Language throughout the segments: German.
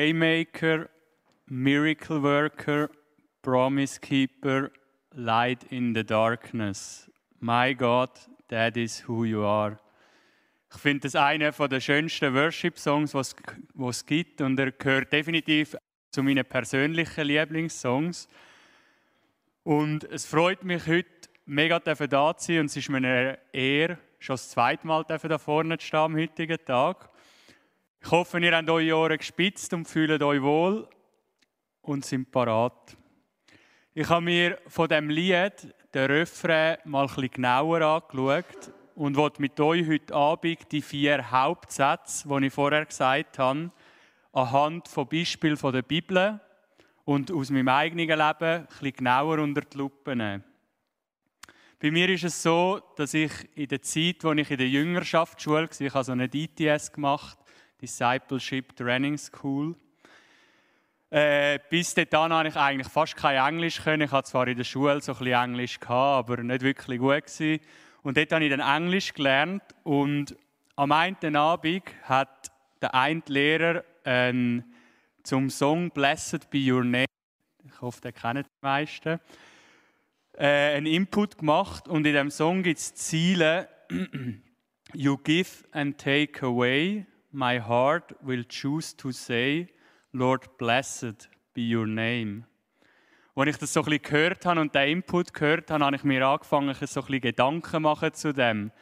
Waymaker, Miracle Worker, Promise Keeper, Light in the Darkness. My God, that is who you are. Ich finde das einer der schönsten Worship-Songs, die es gibt. Und er gehört definitiv zu meinen persönlichen Lieblingssongs. Und es freut mich heute, mega da zu sein. Und es ist mir eine Ehre, schon das zweite Mal da vorne zu stehen am heutigen Tag. Ich hoffe, ihr habt eure Ohren gespitzt und fühlt euch wohl und sind parat. Ich habe mir von dem Lied den Refrain mal bisschen genauer angeschaut und wollte mit euch heute Abend die vier Hauptsätze, die ich vorher gesagt habe, anhand von Beispielen der Bibel und aus meinem eigenen Leben bisschen genauer unter die Lupe nehmen. Bei mir ist es so, dass ich in der Zeit, wo ich in der Jüngerschaftsschule war, ich habe so eine DTS gemacht, Discipleship Training School. Äh, bis dahin habe ich eigentlich fast kein Englisch können. Ich hatte zwar in der Schule so ein bisschen Englisch gehabt, aber nicht wirklich gut gewesen. Und dort habe ich dann Englisch gelernt und am einen Abend hat der eine Lehrer äh, zum Song Blessed be your name, ich hoffe, den kennen die meisten, äh, einen Input gemacht und in dem Song gibt es Ziele You give and take away, my heart will choose to say, Lord, blessed be your name. Als ich das so ein bisschen gehört habe und den Input gehört habe, habe ich mir angefangen, so ein bisschen Gedanken machen zu dem.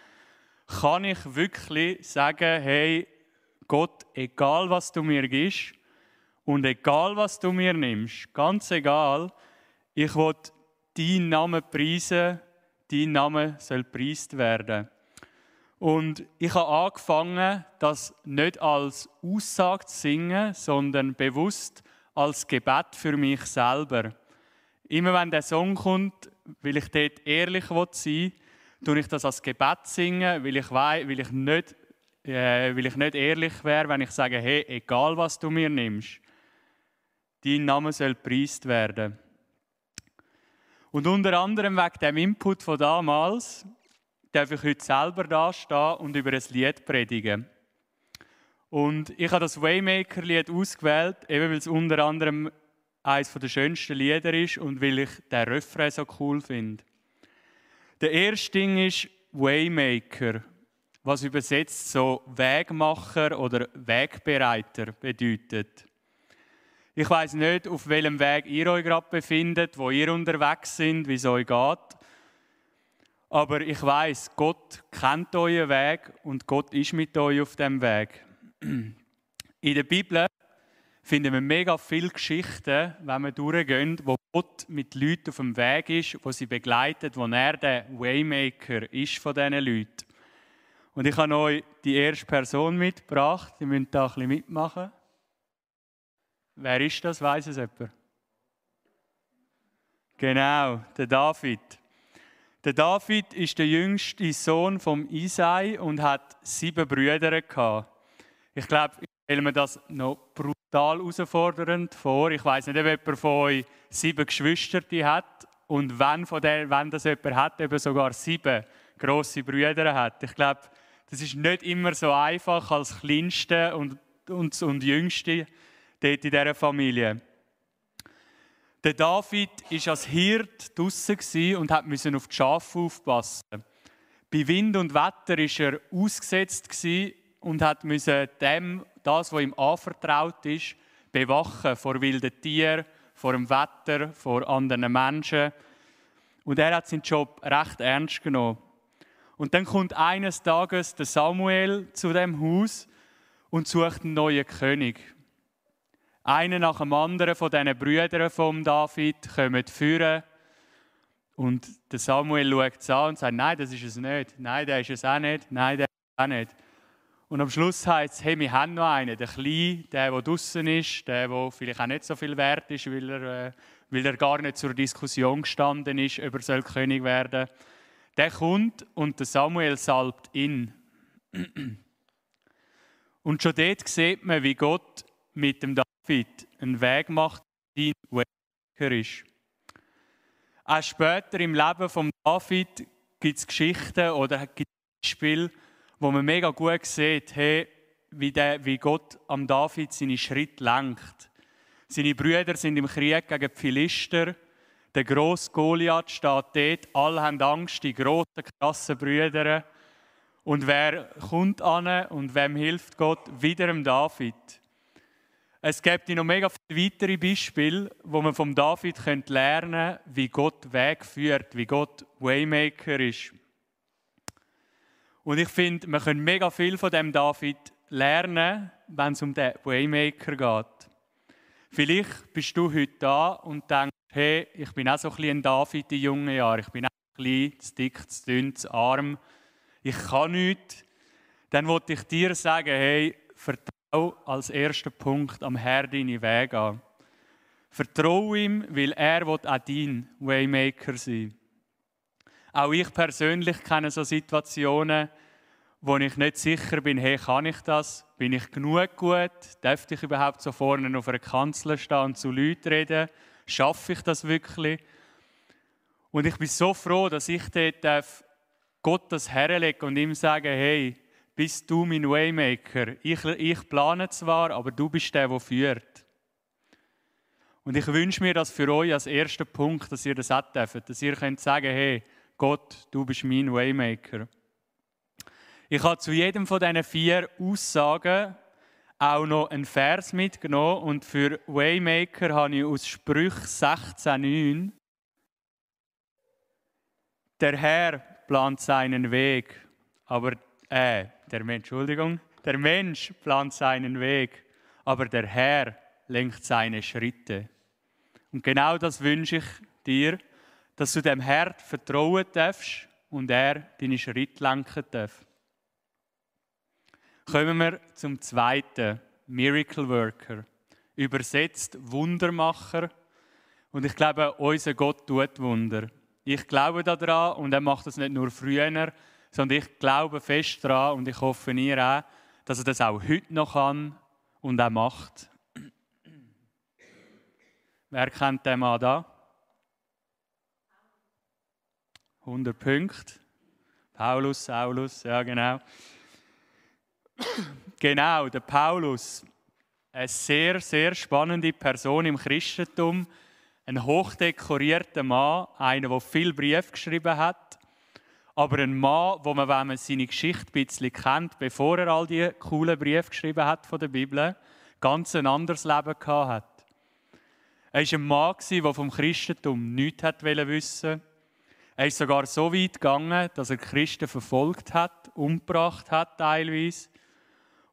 Kann ich wirklich sagen, hey, Gott, egal was du mir gibst und egal was du mir nimmst, ganz egal, ich will deinen Namen preisen, dein Name soll preist werden. Und ich habe angefangen, das nicht als Aussage zu singen, sondern bewusst als Gebet für mich selber. Immer wenn der Song kommt, will ich dort ehrlich sein, tue ich das als Gebet singen, weil ich, weiss, weil ich, nicht, äh, weil ich nicht ehrlich wäre, wenn ich sage, hey, egal was du mir nimmst, dein Name soll preist werden. Und unter anderem wegen dem Input von damals darf ich heute selber da stehen und über ein Lied predigen. Und ich habe das Waymaker-Lied ausgewählt, eben weil es unter anderem eines der schönsten Lieder ist und weil ich den Refrain so cool finde. Der erste Ding ist Waymaker, was übersetzt so Wegmacher oder Wegbereiter bedeutet. Ich weiß nicht, auf welchem Weg ihr euch gerade befindet, wo ihr unterwegs sind, wie es euch geht. Aber ich weiß, Gott kennt euren Weg und Gott ist mit euch auf dem Weg. In der Bibel finden wir mega viele Geschichten, wenn wir durchgehen, wo Gott mit Leuten auf dem Weg ist, wo sie begleitet, wo er der Waymaker ist von diesen Leuten. Und ich habe euch die erste Person mitgebracht. Ihr müsst da ein bisschen mitmachen. Wer ist das? Weiß es jemand? Genau, der David. Der David ist der jüngste Sohn vom Isai und hat sieben Brüder gehabt. Ich glaube, ich stelle mir das noch brutal herausfordernd vor. Ich weiß nicht, ob jemand von euch sieben Geschwister hat und wenn, von der, wenn das jemand hat, eben sogar sieben große Brüder hat. Ich glaube, das ist nicht immer so einfach als Kleinste und, und, und Jüngste dort in dieser Familie. Der David war als Hirt draußen und musste auf die Schafe aufpassen. Bei Wind und Wetter war er ausgesetzt und musste dem, das, was ihm anvertraut ist, bewachen vor wilden Tieren, vor dem Wetter, vor anderen Menschen. Und er hat seinen Job recht ernst genommen. Und dann kommt eines Tages der Samuel zu dem Haus und sucht einen neuen König. Einer nach dem anderen von diesen Brüdern von David kommen führen. Und der Samuel schaut es an und sagt, nein, das ist es nicht. Nein, der ist es auch nicht. Nein, der ist es auch nicht. Und am Schluss heißt es, hey, wir haben noch einen, der Kleine, der, der draußen ist, der, der vielleicht auch nicht so viel wert ist, weil er, äh, weil er gar nicht zur Diskussion gestanden ist, ob er soll König werden soll. Der kommt und der Samuel salbt ihn. Und schon dort sieht man, wie Gott mit dem David einen Weg macht, der Wegmacher ist. Auch später im Leben von David gibt es Geschichten oder gibt Beispiele, wo man mega gut sieht, hey, wie, der, wie Gott am David seine Schritte lenkt. Seine Brüder sind im Krieg gegen die Philister. Der grosse Goliath steht dort. Alle haben Angst, die grossen, krassen Brüder. Und wer kommt an und wem hilft Gott? Wieder dem David. Es gibt noch mega viele weitere Beispiele, wo man vom David lernen könnte, wie Gott Weg führt, wie Gott Waymaker ist. Und ich finde, man kann mega viel von dem David lernen, wenn es um den Waymaker geht. Vielleicht bist du heute da und denkst, hey, ich bin auch so ein bisschen David in jungen Jahren. Ich bin auch klein, zu dick, zu dünn, zu arm. Ich kann nichts. Dann wollte ich dir sagen, hey, vertraue auch als erster Punkt am Herrn deine Wege an. Vertraue ihm, weil er auch dein Waymaker sein Auch ich persönlich kenne so Situationen, wo ich nicht sicher bin, hey, kann ich das? Bin ich genug gut? Darf ich überhaupt so vorne auf einer Kanzel stehen und zu Leuten reden? Schaffe ich das wirklich? Und ich bin so froh, dass ich dort Gott das herlegen und ihm sagen, hey, bist du mein Waymaker. Ich, ich plane zwar, aber du bist der, der führt. Und ich wünsche mir das für euch als erster Punkt, dass ihr das auch dürft, dass ihr könnt sagen, hey, Gott, du bist mein Waymaker. Ich habe zu jedem von diesen vier Aussagen auch noch einen Vers mitgenommen und für Waymaker habe ich aus Sprüch 16,9 Der Herr plant seinen Weg, aber äh, der Mensch, Entschuldigung, der Mensch plant seinen Weg, aber der Herr lenkt seine Schritte. Und genau das wünsche ich dir, dass du dem Herrn vertrauen darfst und er deine Schritte lenken darf. Kommen wir zum zweiten, Miracle Worker. Übersetzt Wundermacher. Und ich glaube, unser Gott tut Wunder. Ich glaube daran und er macht das nicht nur früher, sondern ich glaube fest daran und ich hoffe ihr auch, dass er das auch heute noch kann und auch macht. Wer kennt den Mann da? 100 Punkte. Paulus, Saulus, ja genau. genau, der Paulus, eine sehr, sehr spannende Person im Christentum, ein hochdekorierter Mann, einer, der viel Brief geschrieben hat aber ein Mann, wo man, wenn man seine Geschichte ein bisschen kennt, bevor er all die coolen Briefe geschrieben hat von der Bibel, ganz ein anderes Leben gehabt hat. Er war ein Mann, der vom Christentum nichts wissen Er ist sogar so weit gegangen, dass er Christen verfolgt hat, umgebracht hat teilweise.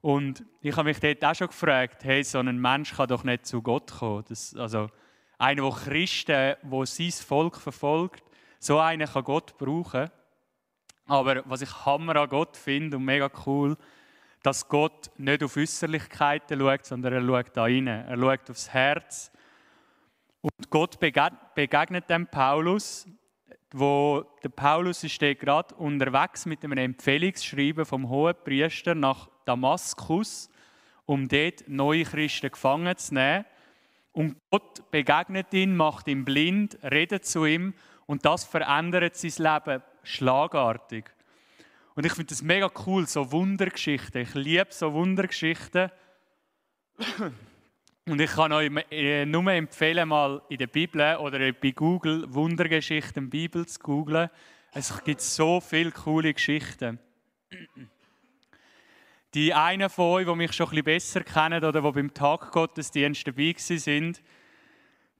Und ich habe mich dort auch schon gefragt, hey, so ein Mensch kann doch nicht zu Gott kommen. Das, also einer, der Christen, der sein Volk verfolgt, so einen kann Gott brauchen. Aber was ich Hammer an Gott finde und mega cool, dass Gott nicht auf Äußerlichkeiten schaut, sondern er schaut da rein. Er schaut aufs Herz. Und Gott begegnet dem Paulus, wo der Paulus ist gerade unterwegs mit einem Empfehlungsschreiben vom hohen Priester nach Damaskus, um dort neue Christen gefangen zu nehmen. Und Gott begegnet ihn, macht ihn blind, redet zu ihm und das verändert sein Leben schlagartig. Und ich finde das mega cool, so Wundergeschichten. Ich liebe so Wundergeschichten. Und ich kann euch äh, nur empfehlen, mal in der Bibel oder bei Google Wundergeschichten Bibel zu googlen. Es gibt so viele coole Geschichten. Die einen von euch, die mich schon ein bisschen besser kennen oder die beim Tag Gottesdienst dabei sind,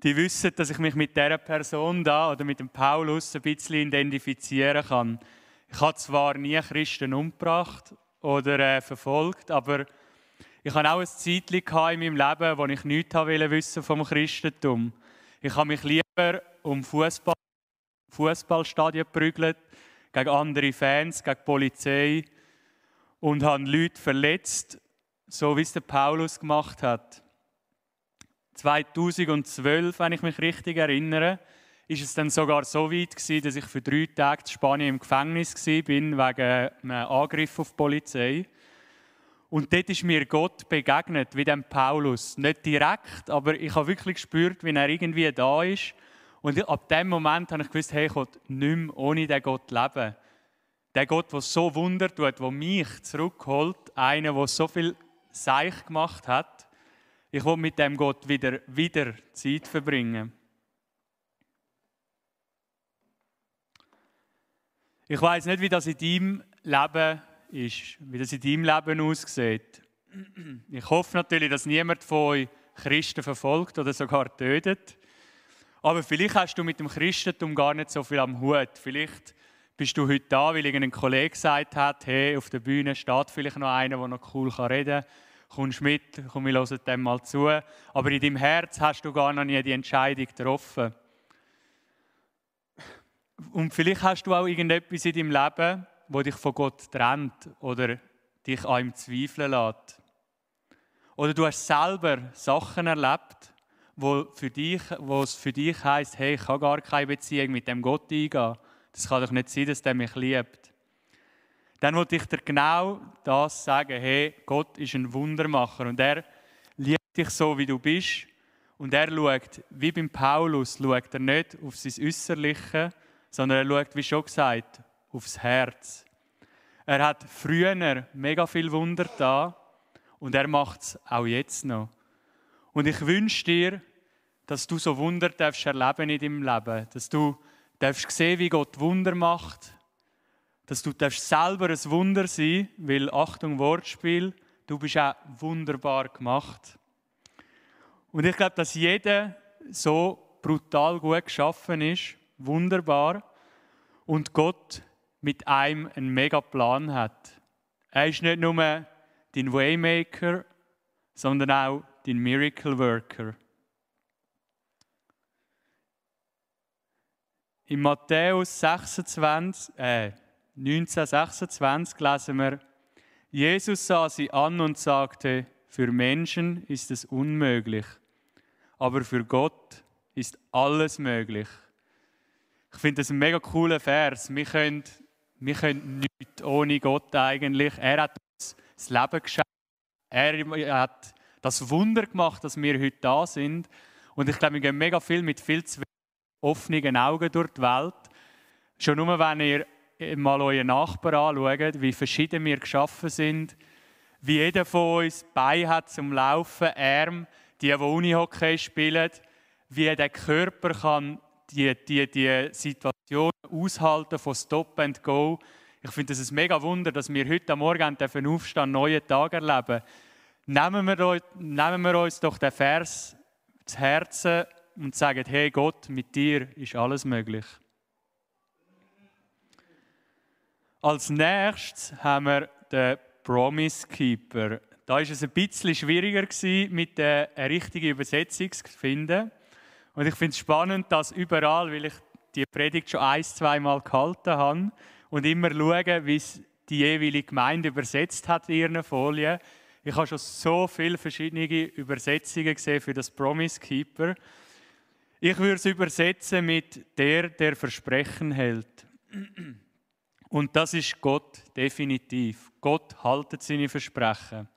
die wissen, dass ich mich mit dieser Person da oder mit dem Paulus ein bisschen identifizieren kann. Ich habe zwar nie Christen umgebracht oder äh, verfolgt, aber ich habe auch ein Zeitchen in meinem Leben, wo ich nichts wissen vom Christentum. Ich habe mich lieber um Fußball, Fußballstadien geprügelt, gegen andere Fans, gegen die Polizei und habe Leute verletzt, so wie es der Paulus gemacht hat. 2012, wenn ich mich richtig erinnere, ist es dann sogar so weit gewesen, dass ich für drei Tage in Spanien im Gefängnis war, wegen einem Angriff auf die Polizei. Und dort ist mir Gott begegnet, wie dem Paulus. Nicht direkt, aber ich habe wirklich gespürt, wie er irgendwie da ist. Und ab dem Moment habe ich gewusst, hey, ich kann nicht mehr ohne diesen Gott leben. Der Gott, der so Wunder tut, der mich zurückholt, einer, der so viel seich gemacht hat. Ich will mit dem Gott wieder, wieder Zeit verbringen. Ich weiß nicht, wie das in deinem Leben ist, wie das in deinem Leben aussieht. Ich hoffe natürlich, dass niemand von euch Christen verfolgt oder sogar tötet. Aber vielleicht hast du mit dem Christentum gar nicht so viel am Hut. Vielleicht bist du heute da, weil irgendein Kollege gesagt hat, hey, auf der Bühne steht vielleicht noch einer, der noch cool reden kann. Kommst mit, komm, wir hören dem mal zu. Aber in deinem Herz hast du gar noch nie die Entscheidung getroffen. Und vielleicht hast du auch irgendetwas in deinem Leben, wo dich von Gott trennt oder dich an ihm zweifeln lässt. Oder du hast selber Sachen erlebt, wo, für dich, wo es für dich heißt, hey, ich kann gar keine Beziehung mit dem Gott eingehen. Das kann doch nicht sein, dass der mich liebt. Dann wollte ich dir genau das sagen, hey, Gott ist ein Wundermacher und er liebt dich so, wie du bist. Und er schaut, wie beim Paulus, schaut er nicht auf sein Äußerliche, sondern er schaut, wie schon gesagt, aufs Herz. Er hat früher mega viel Wunder da und er macht es auch jetzt noch. Und ich wünsche dir, dass du so Wunder darfst erleben in deinem Leben, dass du darfst sehen, wie Gott Wunder macht, dass du selber ein Wunder sein, weil Achtung Wortspiel, du bist auch wunderbar gemacht. Und ich glaube, dass jeder so brutal gut geschaffen ist, wunderbar, und Gott mit einem einen mega Plan hat. Er ist nicht nur dein Waymaker, sondern auch dein Miracle Worker. In Matthäus 26, äh, 1926 lesen wir, Jesus sah sie an und sagte, für Menschen ist es unmöglich, aber für Gott ist alles möglich. Ich finde das ein mega cooler Vers. Wir können, wir können nichts ohne Gott eigentlich. Er hat uns das Leben geschenkt. Er hat das Wunder gemacht, dass wir heute da sind. Und ich glaube, wir gehen mega viel mit viel zu offenen Augen durch die Welt. Schon nur, wenn ihr mal euren Nachbarn anschaut, wie verschieden wir geschaffen sind, wie jeder von uns Bein hat zum Laufen, Arm, die, die Unihockey spielen, wie der Körper kann die, die, die Situation aushalten von Stop and Go. Ich finde es ein mega Wunder, dass wir heute Morgen dürfen aufstehen, einen neuen Tag erleben. Nehmen wir, nehmen wir uns doch den Vers zu Herzen und sagen, hey Gott, mit dir ist alles möglich. Als nächstes haben wir den Promise Keeper. Da war es ein bisschen schwieriger, mit der richtigen Übersetzung zu finden. Und ich finde es spannend, dass überall, weil ich die Predigt schon ein, zwei Mal gehalten habe und immer schaue, wie es die jeweilige Gemeinde übersetzt hat in ihren Folien. Ich habe schon so viele verschiedene Übersetzungen gesehen für das Promise Keeper. Ich würde es übersetzen mit der, der Versprechen hält. Und das ist Gott definitiv. Gott haltet seine Versprechen.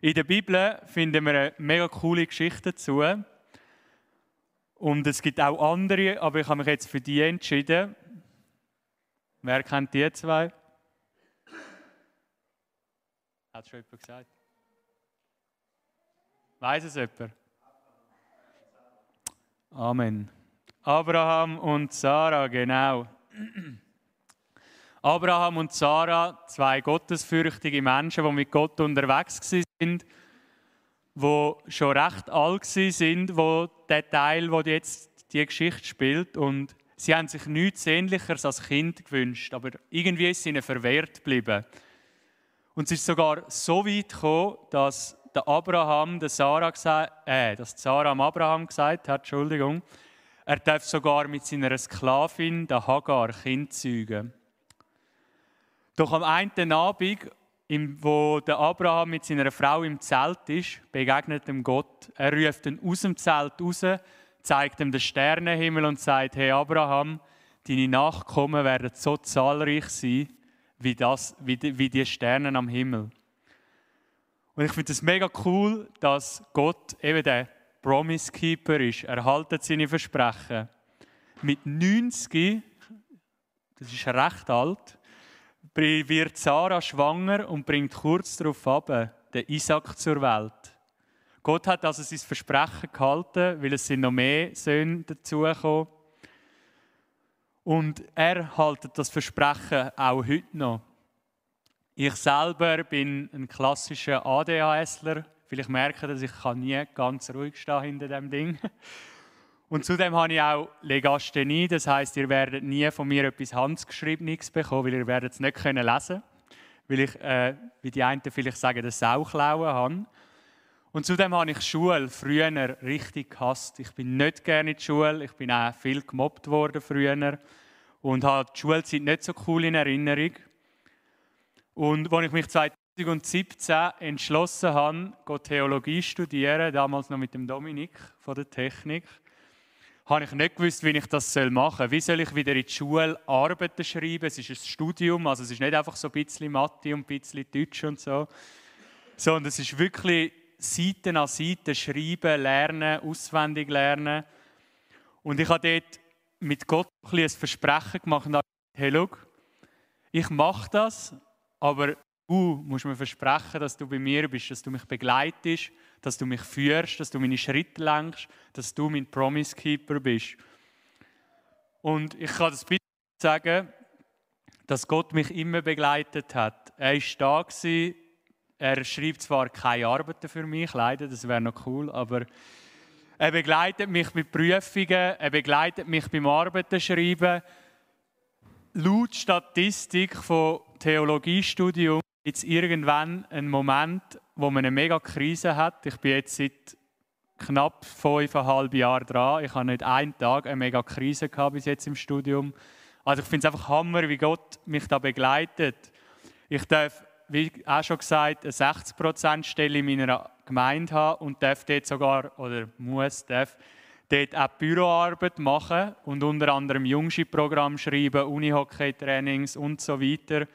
In der Bibel finden wir eine mega coole Geschichte dazu. Und es gibt auch andere, aber ich habe mich jetzt für die entschieden. Wer kennt die zwei? Hat schon jemand gesagt? Weiß es jemand? Amen. Abraham und Sarah, genau. Abraham und Sarah, zwei gottesfürchtige Menschen, die mit Gott unterwegs sind die schon recht alt sind, wo der Teil, wo jetzt die Geschichte spielt und sie haben sich nichts Ähnlicheres als Kind gewünscht, aber irgendwie ist ihnen verwehrt geblieben. Und es ist sogar so weit gekommen, dass der Abraham der Sarah äh, dass Sarah am Abraham gesagt hat, Entschuldigung, er darf sogar mit seiner Sklavin, der Hagar, Kind zeugen. Doch am einen Abend wo der Abraham mit seiner Frau im Zelt ist, begegnet ihm Gott. Er ruft ihn aus dem Zelt raus, zeigt ihm den Sternenhimmel und sagt: Hey Abraham, deine Nachkommen werden so zahlreich sein wie, das, wie, die, wie die Sterne am Himmel. Und ich finde es mega cool, dass Gott eben der Promise Keeper ist. Er haltet seine Versprechen. Mit 90, das ist recht alt, wird Sarah schwanger und bringt kurz darauf ab den Isaac zur Welt. Gott hat also sein Versprechen gehalten, weil es sind noch mehr Söhne dazugekommen. Und er haltet das Versprechen auch heute noch. Ich selber bin ein klassischer ADHSler. Vielleicht merken dass ich nie ganz ruhig stehen hinter dem Ding. Und zudem habe ich auch Legasthenie, das heißt, ihr werdet nie von mir etwas Handgeschriebenes bekommen, weil ihr werdet es nicht können lesen, weil ich, äh, wie die einen vielleicht sagen, den Sauklauen habe. Und zudem habe ich Schule früher richtig gehasst. Ich bin nicht gerne in die Schule, ich bin auch viel gemobbt worden früher und habe die Schulzeit nicht so cool in Erinnerung. Und als ich mich 2017 entschlossen habe, Theologie studieren, damals noch mit dem Dominik von der Technik, habe ich nicht gewusst, wie ich das machen soll. Wie soll ich wieder in die Schule Arbeiten schreiben? Es ist ein Studium, also es ist nicht einfach so ein bisschen Mathe und ein bisschen Deutsch und so, sondern es ist wirklich Seiten an Seiten schreiben, lernen, auswendig lernen. Und ich habe dort mit Gott ein, ein Versprechen gemacht und gesagt, hey, schau, ich mache das, aber du musst mir versprechen, dass du bei mir bist, dass du mich begleitest, dass du mich führst, dass du meine Schritte lenkst, dass du mein Promise Keeper bist. Und ich kann das bitte sagen, dass Gott mich immer begleitet hat. Er war da, er schreibt zwar keine Arbeiten für mich, leider, das wäre noch cool, aber er begleitet mich bei Prüfungen, er begleitet mich beim Arbeitenschreiben. Laut Statistik von Theologiestudium gibt es irgendwann einen Moment, wo man eine mega Krise hat. Ich bin jetzt seit knapp fünfeinhalb Jahren dran. Ich habe nicht einen Tag eine mega Krise gehabt bis jetzt im Studium. Also ich finde es einfach Hammer, wie Gott mich da begleitet. Ich darf, wie auch schon gesagt, eine 60% Stelle in meiner Gemeinde haben und darf dort sogar, oder muss, darf dort auch Büroarbeit machen und unter anderem Jungski-Programm schreiben, Unihockey-Trainings und so weiter.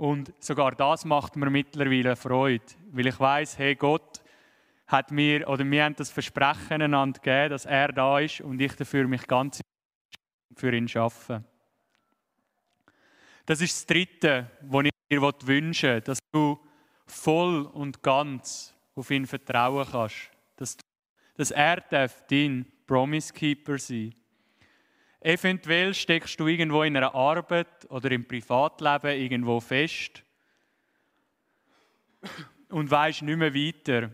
Und sogar das macht mir mittlerweile Freude, weil ich weiß, hey, Gott hat mir oder wir haben das Versprechen einander gegeben, dass er da ist und ich dafür mich ganz für ihn schaffe. Das ist das Dritte, was ich dir wünsche, dass du voll und ganz auf ihn vertrauen kannst, dass, dass er dein Promise Keeper sein Eventuell steckst du irgendwo in einer Arbeit oder im Privatleben irgendwo fest und weißt nicht mehr weiter.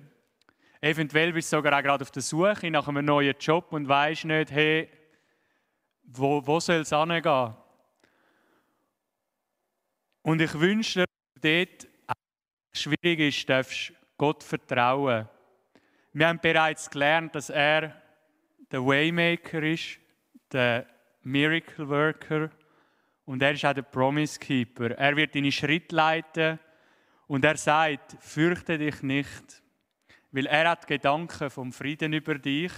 Eventuell bist du sogar auch gerade auf der Suche nach einem neuen Job und weißt nicht, hey, wo, wo soll es hingehen? Und ich wünsche dir, dort schwierig ist, darfst Gott vertrauen. Wir haben bereits gelernt, dass er der Waymaker ist, der Miracle Worker und er ist auch der Promise Keeper. Er wird deine Schritte leiten und er sagt, fürchte dich nicht, weil er hat Gedanken vom Frieden über dich.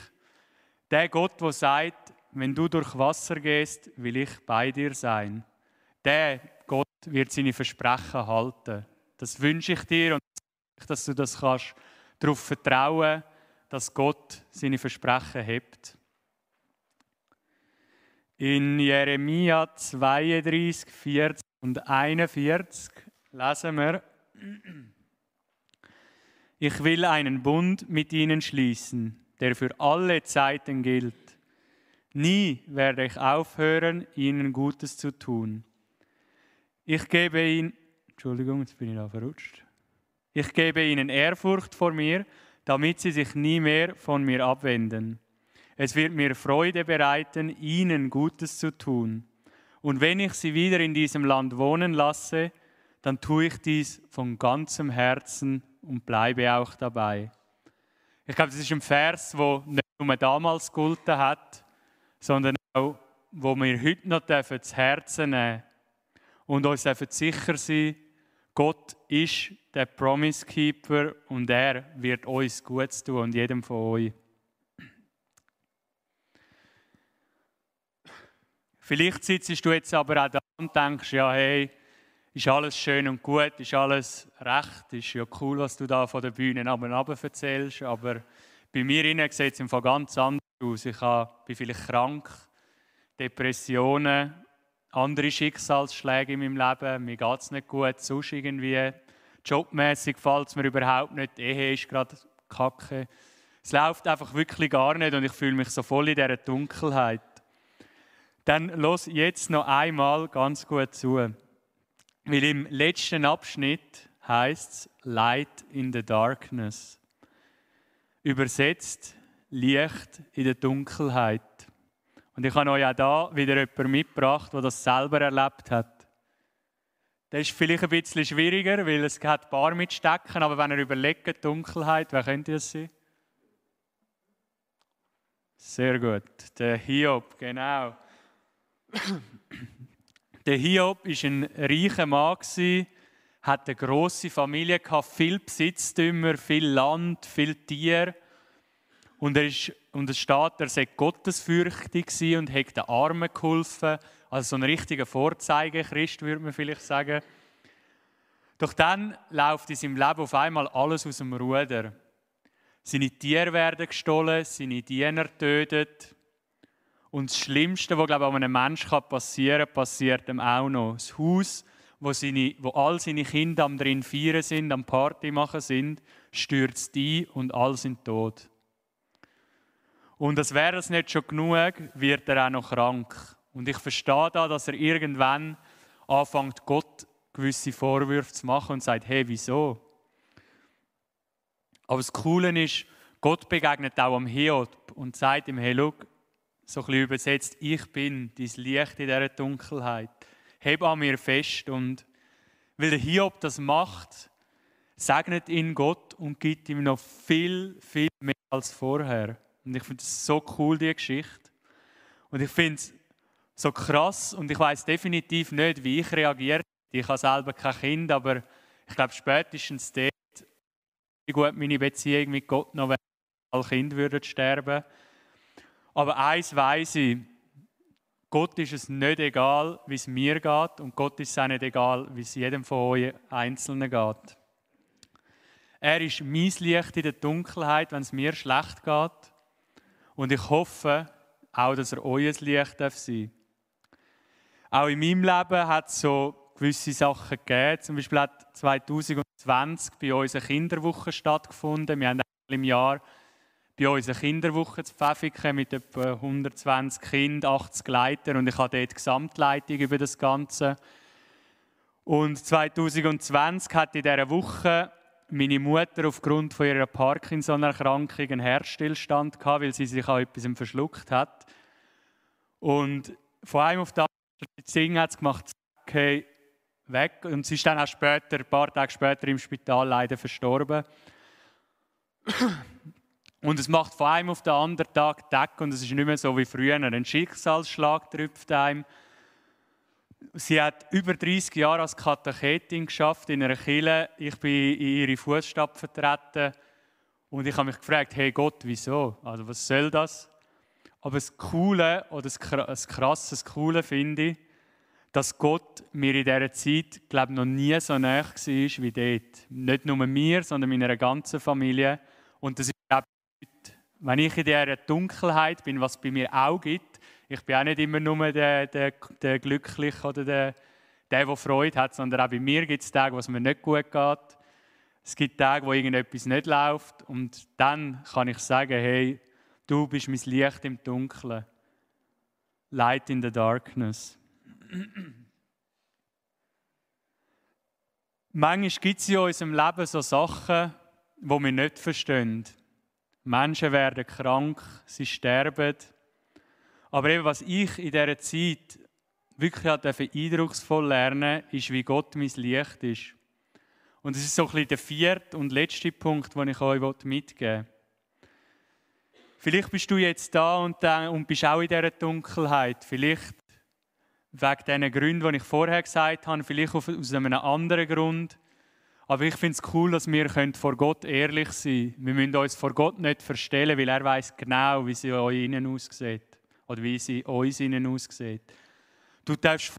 Der Gott, der sagt, wenn du durch Wasser gehst, will ich bei dir sein. Der Gott wird seine Versprechen halten. Das wünsche ich dir und dass du das kannst, darauf vertrauen, dass Gott seine Versprechen hebt. In Jeremia 32, 40 und 41 lesen wir, ich will einen Bund mit ihnen schließen, der für alle Zeiten gilt. Nie werde ich aufhören, ihnen Gutes zu tun. Ich gebe ihnen, Entschuldigung, jetzt bin ich da verrutscht. Ich gebe ihnen Ehrfurcht vor mir, damit sie sich nie mehr von mir abwenden. Es wird mir Freude bereiten, ihnen Gutes zu tun. Und wenn ich sie wieder in diesem Land wohnen lasse, dann tue ich dies von ganzem Herzen und bleibe auch dabei. Ich glaube, das ist ein Vers, wo nicht nur damals gegolten hat, sondern auch, wo wir heute noch das Herzen nehmen und uns sicher sein Gott ist der Promise Keeper und er wird uns Gutes tun und jedem von euch. Vielleicht sitzt du jetzt aber auch da und denkst, ja, hey, ist alles schön und gut, ist alles recht, ist ja cool, was du da von der Bühne aber erzählst, aber bei mir sieht es einfach ganz anders aus. Ich bin vielleicht krank, Depressionen, andere Schicksalsschläge in meinem Leben, mir geht es nicht gut, sonst irgendwie, jobmäßig fällt es mir überhaupt nicht, die Ehe ist gerade kacke. Es läuft einfach wirklich gar nicht und ich fühle mich so voll in dieser Dunkelheit. Dann los jetzt noch einmal ganz gut zu. Weil im letzten Abschnitt heißt es Light in the Darkness. Übersetzt Licht in der Dunkelheit. Und ich habe euch auch da wieder jemanden mitgebracht, der das selber erlebt hat. Das ist vielleicht ein bisschen schwieriger, weil es hat ein paar mitstecken, aber wenn ihr überlegt, Dunkelheit, wer könnte das sein? Sehr gut. Der Hiob, genau. Der Hiob war ein reicher Mann, hatte eine grosse Familie, viel Besitztümer, viel Land, viel Tier. Und, er ist, und es steht, er sei gottesfürchtig und hat den Armen geholfen. Also so ein richtiger Vorzeigechrist, würde man vielleicht sagen. Doch dann läuft in seinem Leben auf einmal alles aus dem Ruder. Seine Tiere werden gestohlen, seine Diener tötet. Und das Schlimmste, was glaube ich, einem Menschen passieren kann, passiert ihm auch noch. Das Haus, wo, seine, wo all seine Kinder am drin feiern sind, am Party machen sind, stürzt ein und alle sind tot. Und als wäre es nicht schon genug, wird er auch noch krank. Und ich verstehe da, dass er irgendwann anfängt, Gott gewisse Vorwürfe zu machen und sagt, hey, wieso? Aber das Coole ist, Gott begegnet auch am Hiob und sagt ihm, hey, schau, so ein übersetzt, ich bin dein Licht in dieser Dunkelheit. Heb an mir fest und weil der Hiob das macht, segnet ihn Gott und gibt ihm noch viel, viel mehr als vorher. Und ich finde es so cool, die Geschichte. Und ich finde es so krass und ich weiß definitiv nicht, wie ich reagiere. Ich habe selber kein Kind, aber ich glaube spätestens dort wie gut meine Beziehung mit Gott noch wäre, als Kind würden sterben. Aber eins weiß ich, Gott ist es nicht egal, wie es mir geht und Gott ist es auch nicht egal, wie es jedem von euch Einzelnen geht. Er ist mein Licht in der Dunkelheit, wenn es mir schlecht geht. Und ich hoffe auch, dass er euer Licht sein darf. Auch in meinem Leben hat es so gewisse Sachen gegeben. Zum Beispiel hat 2020 bei uns eine Kinderwoche stattgefunden. Wir haben im Jahr bei uns eine Kinderwoche zu Pfäffiken mit etwa 120 Kindern, 80 Leitern und ich habe dort die Gesamtleitung über das Ganze. Und 2020 hat in dieser Woche meine Mutter aufgrund von ihrer Parkinson-Erkrankung einen Herzstillstand gehabt, weil sie sich an etwas verschluckt hat. Und von einem auf den anderen hat es gemacht, okay, weg. Und sie ist dann auch später, ein paar Tage später im Spital leider verstorben. Und es macht von einem auf den anderen Tag Deck und es ist nicht mehr so wie früher. Ein Schicksalsschlag trüpft einem. Sie hat über 30 Jahre als Katechetin geschafft in einer Kirche. Ich bin in ihre Fußstapfen vertreten und ich habe mich gefragt, hey Gott, wieso? Also was soll das? Aber das Coole oder das Krasse, das Coole finde ich, dass Gott mir in dieser Zeit, glaube noch nie so nah war wie dort. Nicht nur mir, sondern meiner ganzen Familie. Und das wenn ich in dieser Dunkelheit bin, was es bei mir auch gibt, ich bin auch nicht immer nur der, der, der Glückliche oder der, der, der Freude hat, sondern auch bei mir gibt es Tage, wo es mir nicht gut geht. Es gibt Tage, wo irgendetwas nicht läuft und dann kann ich sagen, hey, du bist mein Licht im Dunkeln. Light in the darkness. Manchmal gibt es in unserem Leben so Sachen, die wir nicht verstehen. Menschen werden krank, sie sterben. Aber eben, was ich in dieser Zeit wirklich eindrucksvoll lernen ist, wie Gott mein Licht ist. Und das ist so ein bisschen der vierte und letzte Punkt, den ich euch mitgeben will. Vielleicht bist du jetzt da und, und bist auch in dieser Dunkelheit. Vielleicht wegen diesen Gründen, die ich vorher gesagt habe, vielleicht aus einem anderen Grund. Aber ich finde es cool, dass wir vor Gott ehrlich sein können. Wir müssen uns vor Gott nicht verstellen, weil er weiß genau, wie sie euch innen aussieht. Oder wie sie uns innen aussieht. Du darfst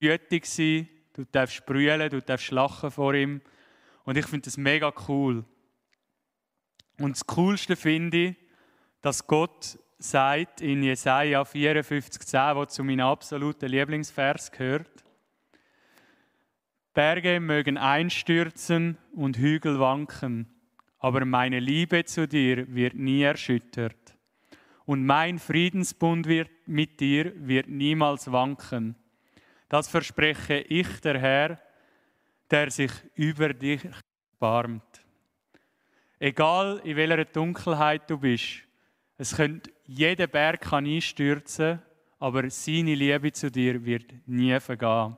gütig sein, du darfst brüllen, du darfst lachen vor ihm. Und ich finde das mega cool. Und das Coolste finde ich, dass Gott sagt in Jesaja 54,10, wo zu meinem absoluten Lieblingsvers gehört. Berge mögen einstürzen und Hügel wanken, aber meine Liebe zu dir wird nie erschüttert. Und mein Friedensbund wird, mit dir wird niemals wanken. Das verspreche ich, der Herr, der sich über dich erbarmt. Egal in welcher Dunkelheit du bist, es könnte jeder Berg kann einstürzen, aber seine Liebe zu dir wird nie vergehen.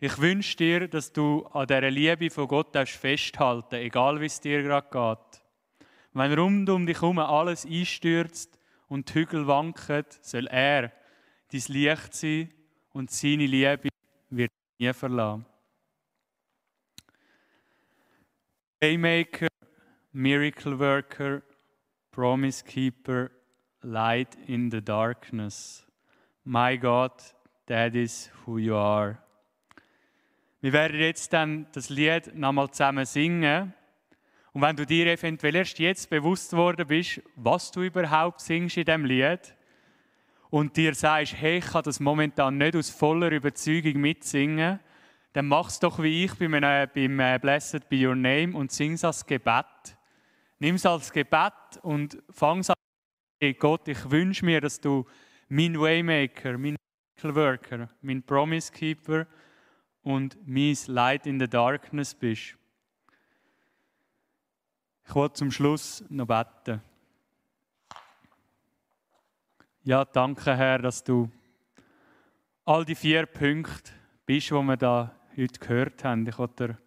Ich wünsche dir, dass du an dieser Liebe von Gott festhalten egal wie es dir gerade geht. Wenn rund um dich herum alles einstürzt und die Hügel wanken, soll er dein Licht sein und seine Liebe wird nie verlassen. Waymaker, Miracle Worker, Promise Keeper, Light in the Darkness. My God, that is who you are. Wir werden jetzt dann das Lied nochmal zusammen singen. Und wenn du dir eventuell erst jetzt bewusst worden bist, was du überhaupt singst in dem Lied, und dir sagst, hey, ich kann das momentan nicht aus voller Überzeugung mitsingen, dann mach es doch wie ich beim, äh, beim äh, Blessed Be Your Name und sing es als Gebet. Nimm es als Gebet und fang es an. Hey Gott, ich wünsche mir, dass du mein Waymaker, mein Worker, mein Promise Keeper und mein Light in the Darkness bist. Ich will zum Schluss noch beten. Ja, danke Herr, dass du all die vier Punkte bist, die wir da heute gehört haben. Ich will dir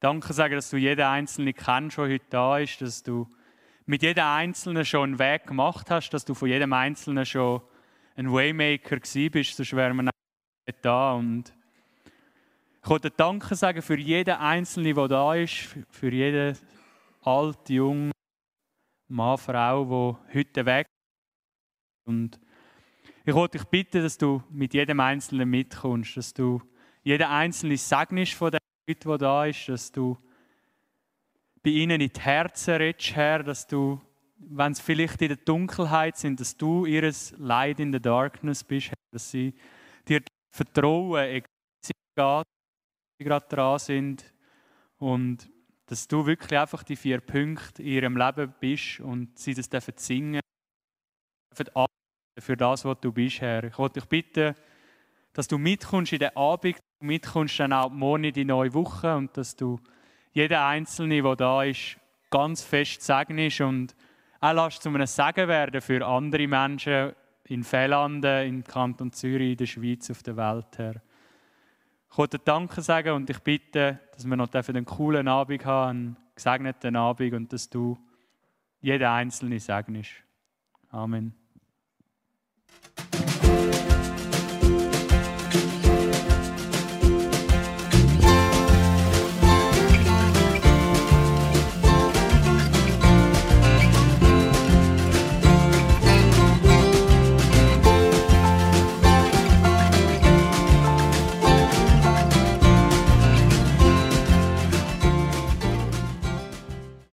Danke sagen, dass du jeden Einzelnen kennst, der heute da ist, dass du mit jedem Einzelnen schon einen Weg gemacht hast, dass du von jedem Einzelnen schon ein Waymaker gewesen bist, sonst wären wir nicht da. Und ich wollte Danke sagen für jeden Einzelnen, der da ist, für jeden alt, jung, Mann, Frau, der heute weg ist. Und ich wollte dich bitten, dass du mit jedem Einzelnen mitkommst, dass du jeden Einzelnen segnest von den Leuten, die da ist, dass du bei ihnen in die Herzen redest, Herr, dass du, wenn sie vielleicht in der Dunkelheit sind, dass du ihres Leid in der Darkness bist, Herr, dass sie dir vertrauen, egal wie sie gerade dran sind und dass du wirklich einfach die vier Punkte in ihrem Leben bist und sie das dürfen singen, dürfen für das, was du bist, Herr. Ich wollte dich bitten, dass du mitkommst in den Abend, mitkommst dann auch morgen in die neue Woche und dass du jeden Einzelnen, der da ist, ganz fest segnest und auch lässt zu einem Segen werden für andere Menschen in Fellanden, in Kanton Zürich, in der Schweiz, auf der Welt, Herr. Ich wollte Danke sagen und ich bitte, dass wir noch einen coolen Abend haben, einen gesegneten Abend und dass du jeden Einzelnen segnest. Amen.